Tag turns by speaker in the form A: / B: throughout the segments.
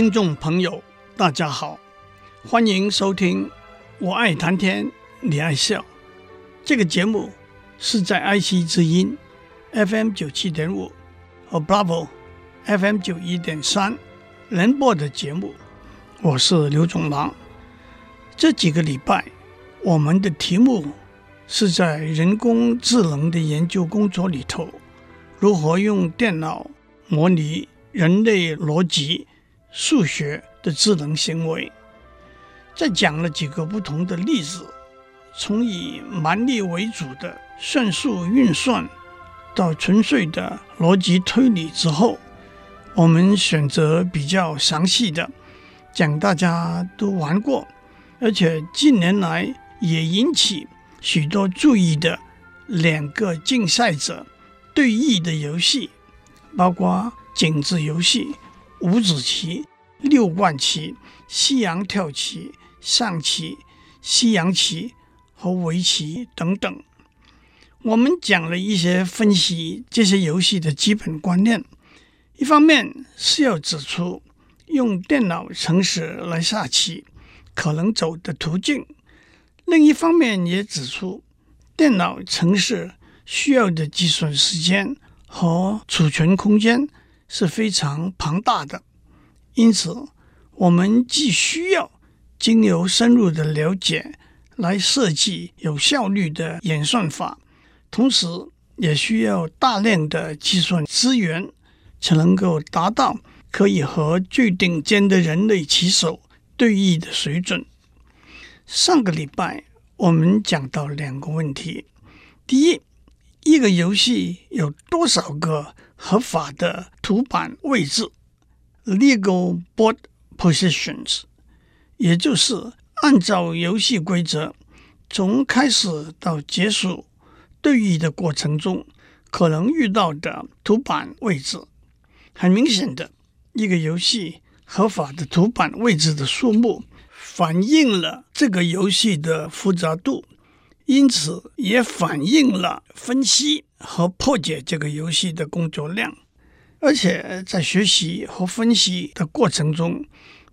A: 听众朋友，大家好，欢迎收听《我爱谈天，你爱笑》这个节目，是在爱惜之音 FM 九七点五和 Bravo FM 九一点三联播的节目。我是刘总郎。这几个礼拜，我们的题目是在人工智能的研究工作里头，如何用电脑模拟人类逻辑。数学的智能行为，再讲了几个不同的例子，从以蛮力为主的算术运算，到纯粹的逻辑推理之后，我们选择比较详细的讲大家都玩过，而且近年来也引起许多注意的两个竞赛者对弈的游戏，包括井字游戏。五子棋、六冠棋、西洋跳棋、象棋、西洋棋和围棋等等，我们讲了一些分析这些游戏的基本观念。一方面是要指出用电脑程式来下棋可能走的途径，另一方面也指出电脑程式需要的计算时间和储存空间。是非常庞大的，因此我们既需要经由深入的了解来设计有效率的演算法，同时也需要大量的计算资源，才能够达到可以和最顶尖的人类棋手对弈的水准。上个礼拜我们讲到两个问题：第一，一个游戏有多少个合法的图板位置 （legal board positions），也就是按照游戏规则，从开始到结束对弈的过程中可能遇到的图板位置。很明显的，一个游戏合法的图板位置的数目，反映了这个游戏的复杂度，因此也反映了分析。和破解这个游戏的工作量，而且在学习和分析的过程中，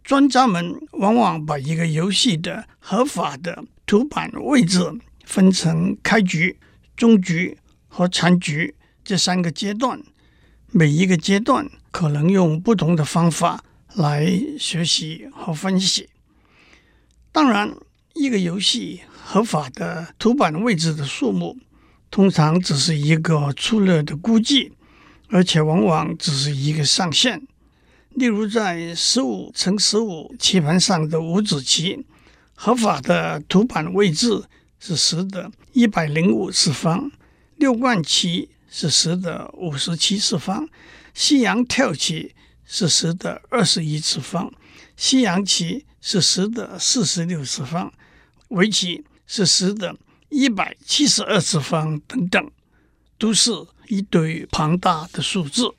A: 专家们往往把一个游戏的合法的图板位置分成开局、中局和残局这三个阶段，每一个阶段可能用不同的方法来学习和分析。当然，一个游戏合法的图板位置的数目。通常只是一个粗略的估计，而且往往只是一个上限。例如，在十五乘十五棋盘上的五子棋，合法的图板位置是十的一百零五次方；六冠棋是十的五十七次方；西洋跳棋是十的二十一次方；西洋棋是十的四十六次方；围棋是十的。一百七十二次方等等，都是一堆庞大的数字。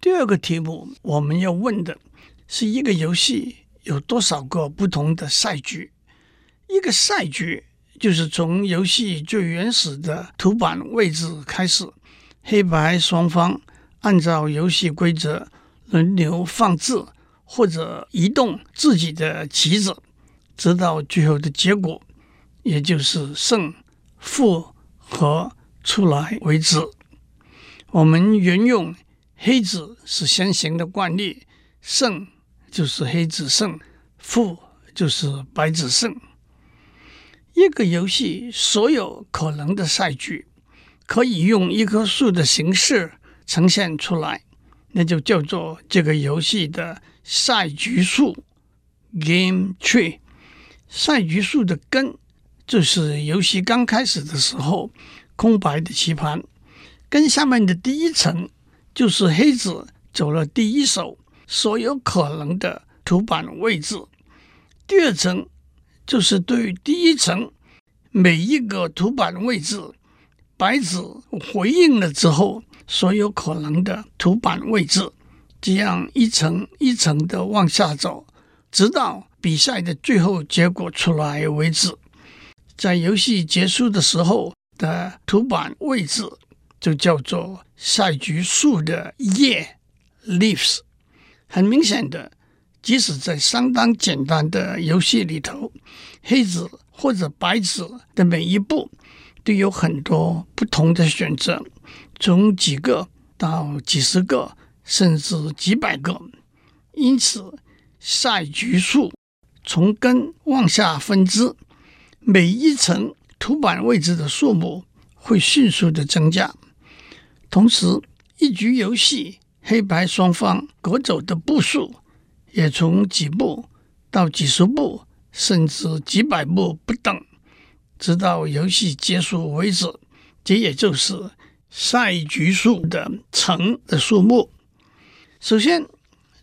A: 第二个题目，我们要问的是一个游戏有多少个不同的赛局？一个赛局就是从游戏最原始的图板位置开始，黑白双方按照游戏规则轮流放置或者移动自己的棋子，直到最后的结果。也就是胜负和出来为止。我们沿用黑子是先行的惯例，胜就是黑子胜，负就是白子胜。一个游戏所有可能的赛局，可以用一棵树的形式呈现出来，那就叫做这个游戏的赛局树 （Game Tree）。赛局树的根。就是游戏刚开始的时候，空白的棋盘，跟下面的第一层就是黑子走了第一手所有可能的图板位置。第二层就是对于第一层每一个图板位置，白子回应了之后所有可能的图板位置，这样一层一层的往下走，直到比赛的最后结果出来为止。在游戏结束的时候。的图板位置就叫做赛局树的叶 （leaves）。很明显的，即使在相当简单的游戏里头，黑子或者白子的每一步都有很多不同的选择，从几个到几十个，甚至几百个。因此，赛局树从根往下分支，每一层。图板位置的数目会迅速的增加，同时一局游戏黑白双方各走的步数也从几步到几十步，甚至几百步不等，直到游戏结束为止。这也就是赛局数的层的数目。首先，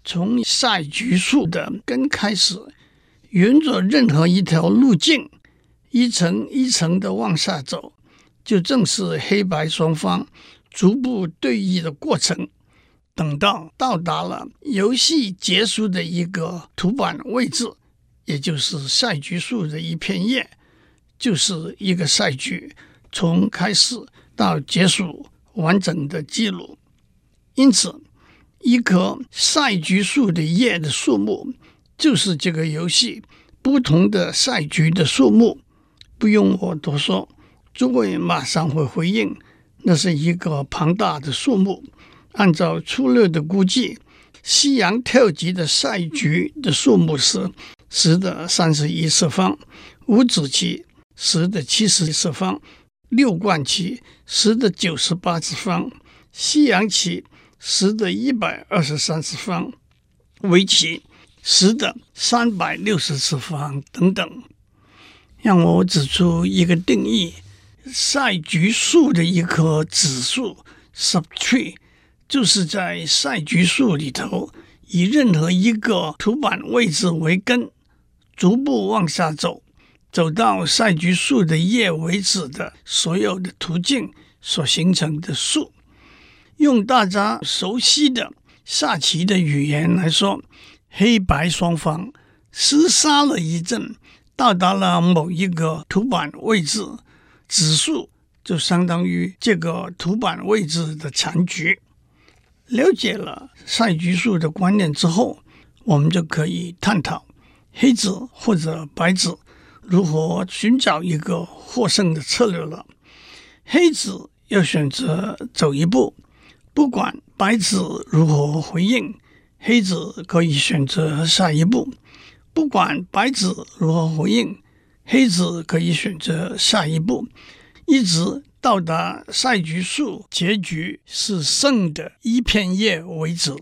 A: 从赛局数的根开始，沿着任何一条路径。一层一层的往下走，就正是黑白双方逐步对弈的过程。等到到达了游戏结束的一个图板位置，也就是赛局数的一片叶，就是一个赛局从开始到结束完整的记录。因此，一颗赛局数的叶的数目，就是这个游戏不同的赛局的数目。不用我多说，诸位马上会回应，那是一个庞大的数目。按照粗略的估计，西洋跳级的赛局的数目是十的三十一次方，五子棋十的七十次方，六冠棋十的九十八次方，西洋棋十的一百二十三次方，围棋十的三百六十次方等等。让我指出一个定义：赛局树的一棵子数 （subtree） 就是在赛局树里头，以任何一个图板位置为根，逐步往下走，走到赛局树的叶为止的所有的途径所形成的树。用大家熟悉的下棋的语言来说，黑白双方厮杀了一阵。到达了某一个图板位置，指数就相当于这个图板位置的残局。了解了赛局数的观念之后，我们就可以探讨黑子或者白子如何寻找一个获胜的策略了。黑子要选择走一步，不管白子如何回应，黑子可以选择下一步。不管白子如何回应，黑子可以选择下一步，一直到达赛局数结局是胜的一片叶为止。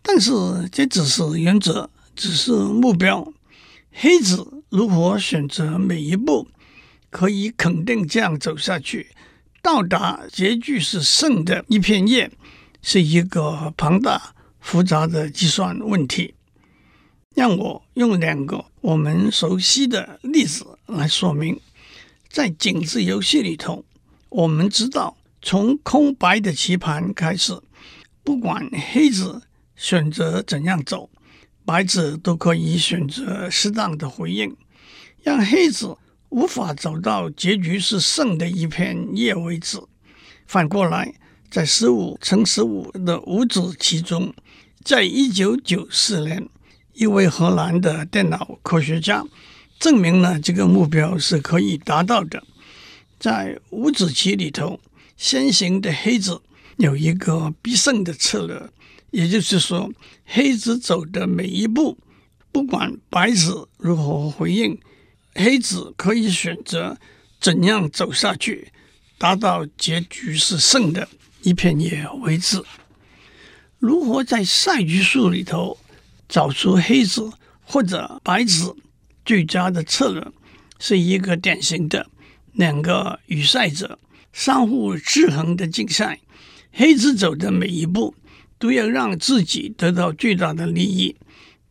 A: 但是这只是原则，只是目标。黑子如何选择每一步，可以肯定这样走下去，到达结局是胜的一片叶，是一个庞大复杂的计算问题。让我用两个我们熟悉的例子来说明。在井字游戏里头，我们知道从空白的棋盘开始，不管黑子选择怎样走，白子都可以选择适当的回应，让黑子无法走到结局是胜的一片叶为止。反过来，在十五乘十五的五子棋中，在一九九四年。一位荷兰的电脑科学家证明了这个目标是可以达到的。在五子棋里头，先行的黑子有一个必胜的策略，也就是说，黑子走的每一步，不管白子如何回应，黑子可以选择怎样走下去，达到结局是胜的一片叶为止。如何在赛局数里头找出黑子或者白子最佳的策略，是一个典型的两个与赛者相互制衡的竞赛，黑子走的每一步都要让自己得到最大的利益，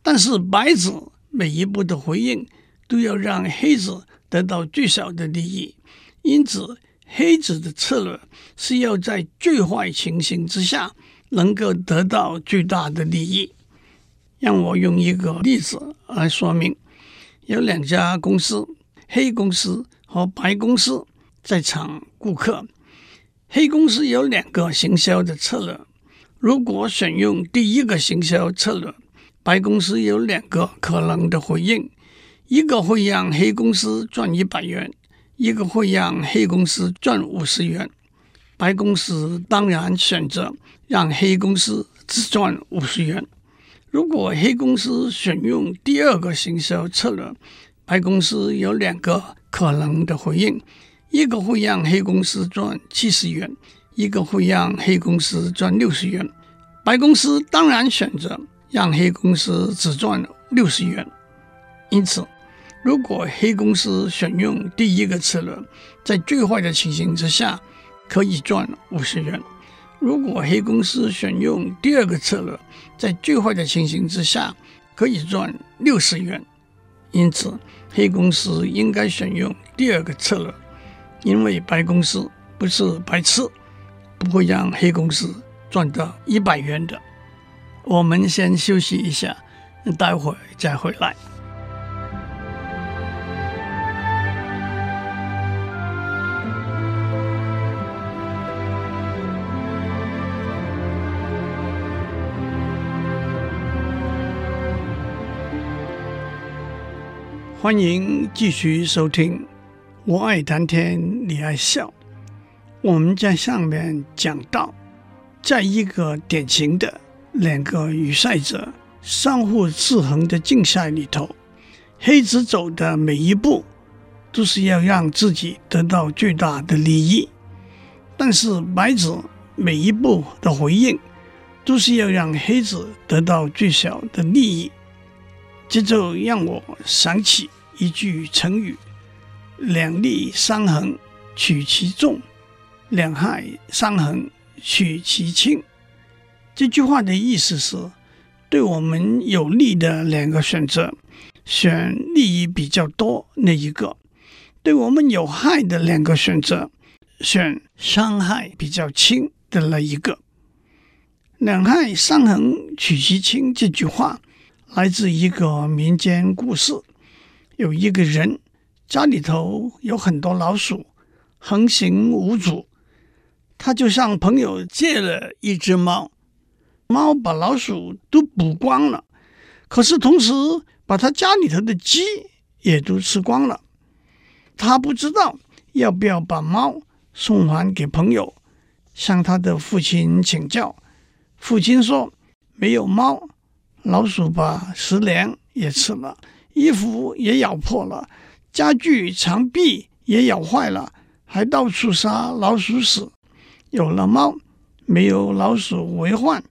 A: 但是白子每一步的回应都要让黑子得到最小的利益。因此，黑子的策略是要在最坏情形之下能够得到最大的利益。让我用一个例子来说明：有两家公司，黑公司和白公司。在场顾客，黑公司有两个行销的策略。如果选用第一个行销策略，白公司有两个可能的回应：一个会让黑公司赚一百元，一个会让黑公司赚五十元。白公司当然选择让黑公司只赚五十元。如果黑公司选用第二个行销策略，白公司有两个可能的回应。一个会让黑公司赚七十元，一个会让黑公司赚六十元。白公司当然选择让黑公司只赚六十元。因此，如果黑公司选用第一个策略，在最坏的情形之下可以赚五十元；如果黑公司选用第二个策略，在最坏的情形之下可以赚六十元。因此，黑公司应该选用第二个策略。因为白公司不是白痴，不会让黑公司赚到一百元的。我们先休息一下，待会儿再回来。欢迎继续收听。我爱谈天，你爱笑。我们在上面讲到，在一个典型的两个与赛者相互制衡的竞赛里头，黑子走的每一步都是要让自己得到最大的利益，但是白子每一步的回应都是要让黑子得到最小的利益。这就让我想起一句成语。两利三衡取其重，两害三衡取其轻。这句话的意思是，对我们有利的两个选择，选利益比较多那一个；对我们有害的两个选择，选伤害比较轻的那一个。两害三衡取其轻这句话来自一个民间故事，有一个人。家里头有很多老鼠，横行无阻。他就向朋友借了一只猫，猫把老鼠都捕光了，可是同时把他家里头的鸡也都吃光了。他不知道要不要把猫送还给朋友，向他的父亲请教。父亲说：“没有猫，老鼠把食粮也吃了，衣服也咬破了。”家具墙壁也咬坏了，还到处撒老鼠屎。有了猫，没有老鼠为患，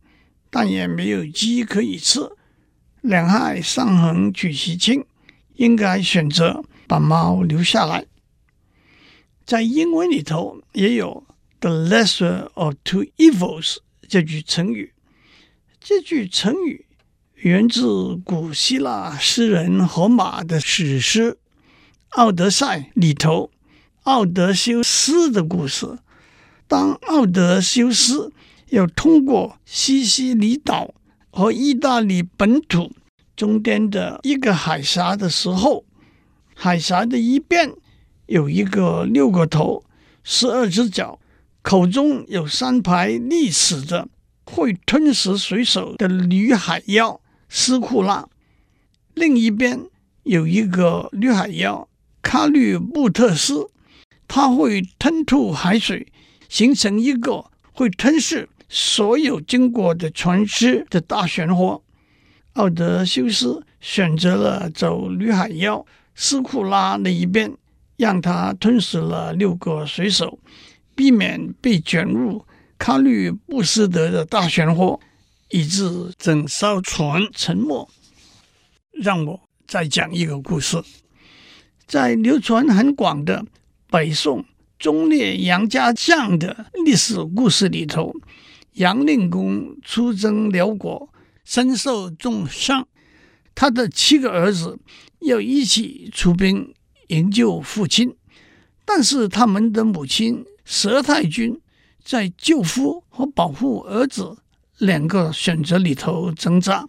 A: 但也没有鸡可以吃。两害相衡取其轻，应该选择把猫留下来。在英文里头也有 “the lesser of two evils” 这句成语。这句成语源自古希腊诗人荷马的史诗。《奥德赛》里头，奥德修斯的故事。当奥德修斯要通过西西里岛和意大利本土中间的一个海峡的时候，海峡的一边有一个六个头、十二只脚、口中有三排利齿的会吞食水手的女海妖斯库拉；另一边有一个女海妖。卡律布特斯，它会吞吐海水，形成一个会吞噬所有经过的船只的大漩涡。奥德修斯选择了走女海妖斯库拉那一边，让他吞噬了六个水手，避免被卷入卡律布斯德的大漩涡，以致整艘船沉没。让我再讲一个故事。在流传很广的北宋忠烈杨家将的历史故事里头，杨令公出征辽国，身受重伤，他的七个儿子要一起出兵营救父亲，但是他们的母亲佘太君在救夫和保护儿子两个选择里头挣扎。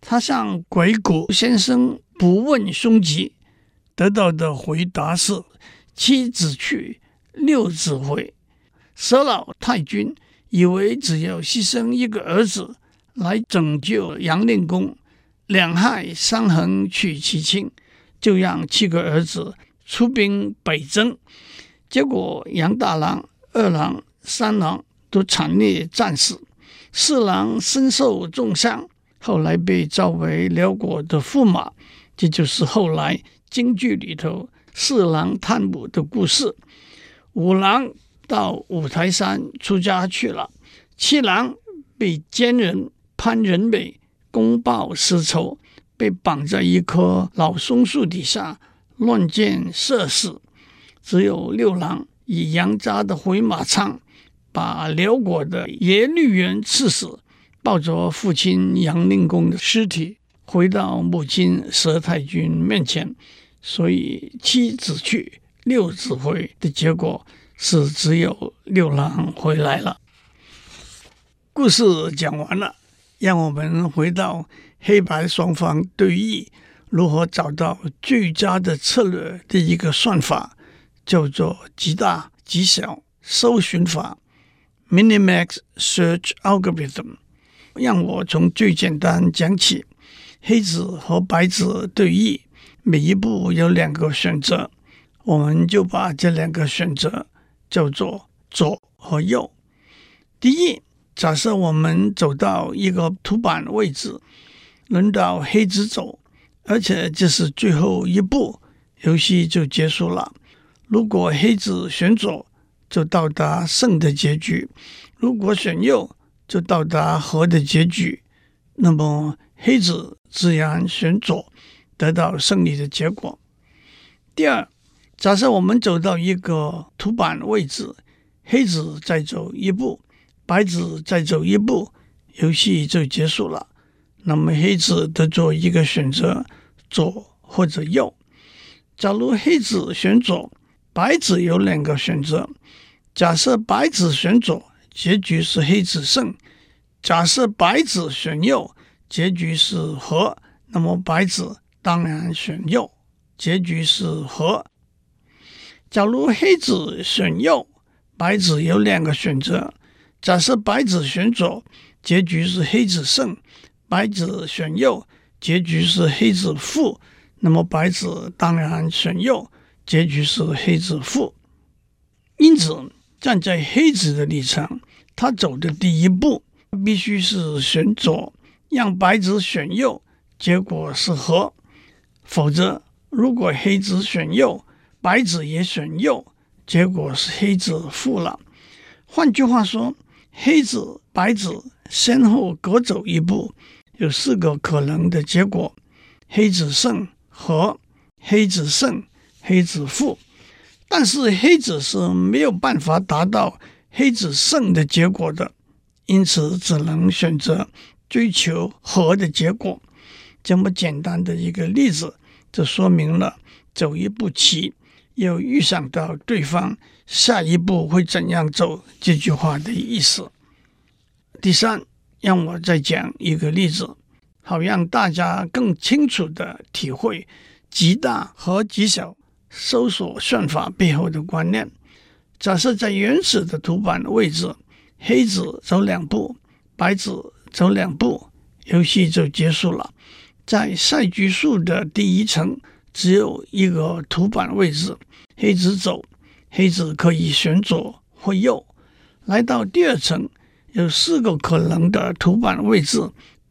A: 他向鬼谷先生不问凶吉，得到的回答是七子去，六子回。佘老太君以为只要牺牲一个儿子来拯救杨令公，两害相衡取其轻，就让七个儿子出兵北征。结果杨大郎、二郎、三郎都惨烈战死，四郎身受重伤。后来被召为辽国的驸马，这就是后来京剧里头四郎探母的故事。五郎到五台山出家去了，七郎被奸人潘仁美公报私仇，被绑在一棵老松树底下乱箭射死。只有六郎以杨家的回马枪把辽国的耶律元刺死。抱着父亲杨令公的尸体回到母亲佘太君面前，所以七子去，六子回的结果是只有六郎回来了。故事讲完了，让我们回到黑白双方对弈如何找到最佳的策略的一个算法，叫做极大极小搜寻法 （Minimax Search Algorithm）。让我从最简单讲起，黑子和白子对弈，每一步有两个选择，我们就把这两个选择叫做左和右。第一，假设我们走到一个图板位置，轮到黑子走，而且这是最后一步，游戏就结束了。如果黑子选左，就到达胜的结局；如果选右，就到达和的结局，那么黑子自然选左，得到胜利的结果。第二，假设我们走到一个图板位置，黑子再走一步，白子再走一步，游戏就结束了。那么黑子得做一个选择，左或者右。假如黑子选左，白子有两个选择。假设白子选左。结局是黑子胜。假设白子选右，结局是和，那么白子当然选右，结局是和。假如黑子选右，白子有两个选择。假设白子选左，结局是黑子胜；白子选右，结局是黑子负。那么白子当然选右，结局是黑子负。因此。站在黑子的立场，他走的第一步必须是选左，让白子选右，结果是和；否则，如果黑子选右，白子也选右，结果是黑子负了。换句话说，黑子、白子先后各走一步，有四个可能的结果：黑子胜、和；黑子胜、黑子负。但是黑子是没有办法达到黑子胜的结果的，因此只能选择追求和的结果。这么简单的一个例子，就说明了走一步棋要预想到对方下一步会怎样走这句话的意思。第三，让我再讲一个例子，好让大家更清楚地体会极大和极小。搜索算法背后的观念。假设在原始的图板位置，黑子走两步，白子走两步，游戏就结束了。在赛局数的第一层，只有一个图板位置，黑子走，黑子可以选左或右。来到第二层，有四个可能的图板位置，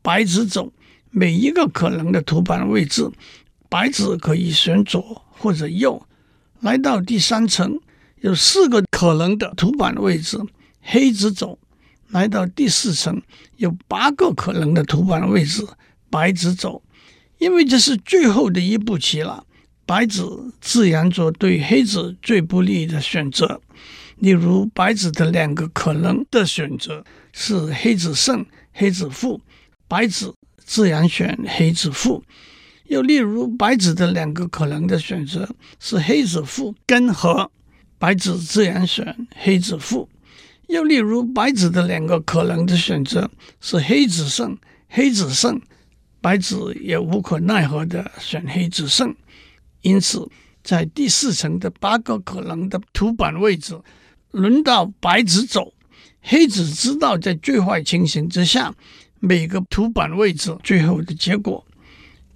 A: 白子走，每一个可能的图板位置，白子可以选左。或者右，来到第三层，有四个可能的图板位置，黑子走；来到第四层，有八个可能的图板位置，白子走。因为这是最后的一步棋了，白子自然做对黑子最不利的选择。例如，白子的两个可能的选择是黑子胜、黑子负，白子自然选黑子负。又例如，白纸的两个可能的选择是黑子负跟和，白纸自然选黑子负。又例如，白纸的两个可能的选择是黑子胜、黑子胜，白纸也无可奈何的选黑子胜。因此，在第四层的八个可能的图板位置，轮到白纸走，黑子知道在最坏情形之下，每个图板位置最后的结果。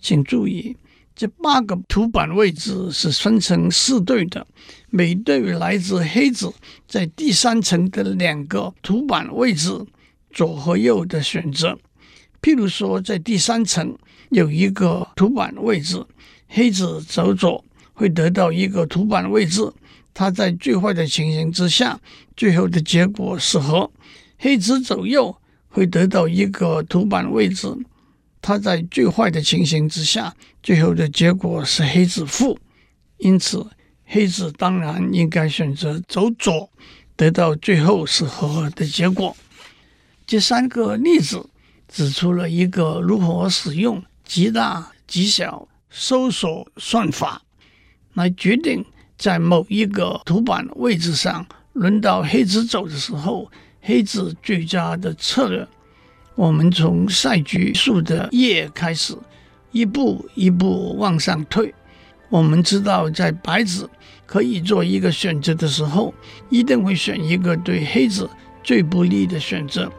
A: 请注意，这八个图板位置是分成四对的，每对来自黑子在第三层的两个图板位置左和右的选择。譬如说，在第三层有一个图板位置，黑子走左会得到一个图板位置。它在最坏的情形之下，最后的结果是和。黑子走右会得到一个图板位置。他在最坏的情形之下，最后的结果是黑子负。因此，黑子当然应该选择走左，得到最后是和的结果。这三个例子指出了一个如何使用极大极小搜索算法来决定。在某一个图板位置上，轮到黑子走的时候，黑子最佳的策略。我们从赛局数的页开始，一步一步往上推。我们知道，在白子可以做一个选择的时候，一定会选一个对黑子最不利的选择。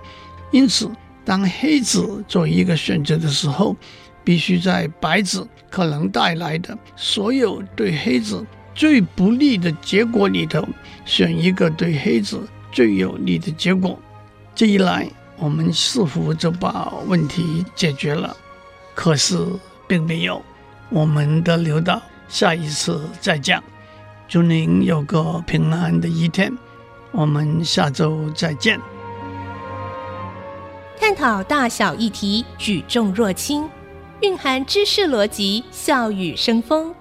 A: 因此，当黑子做一个选择的时候，必须在白子可能带来的所有对黑子。最不利的结果里头，选一个对黑子最有利的结果。这一来，我们似乎就把问题解决了。可是并没有，我们的留到下一次再讲。祝您有个平安的一天，我们下周再见。
B: 探讨大小议题，举重若轻，蕴含知识逻辑，笑语生风。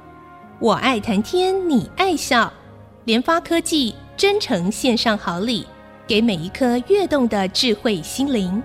B: 我爱谈天，你爱笑。联发科技真诚献上好礼，给每一颗跃动的智慧心灵。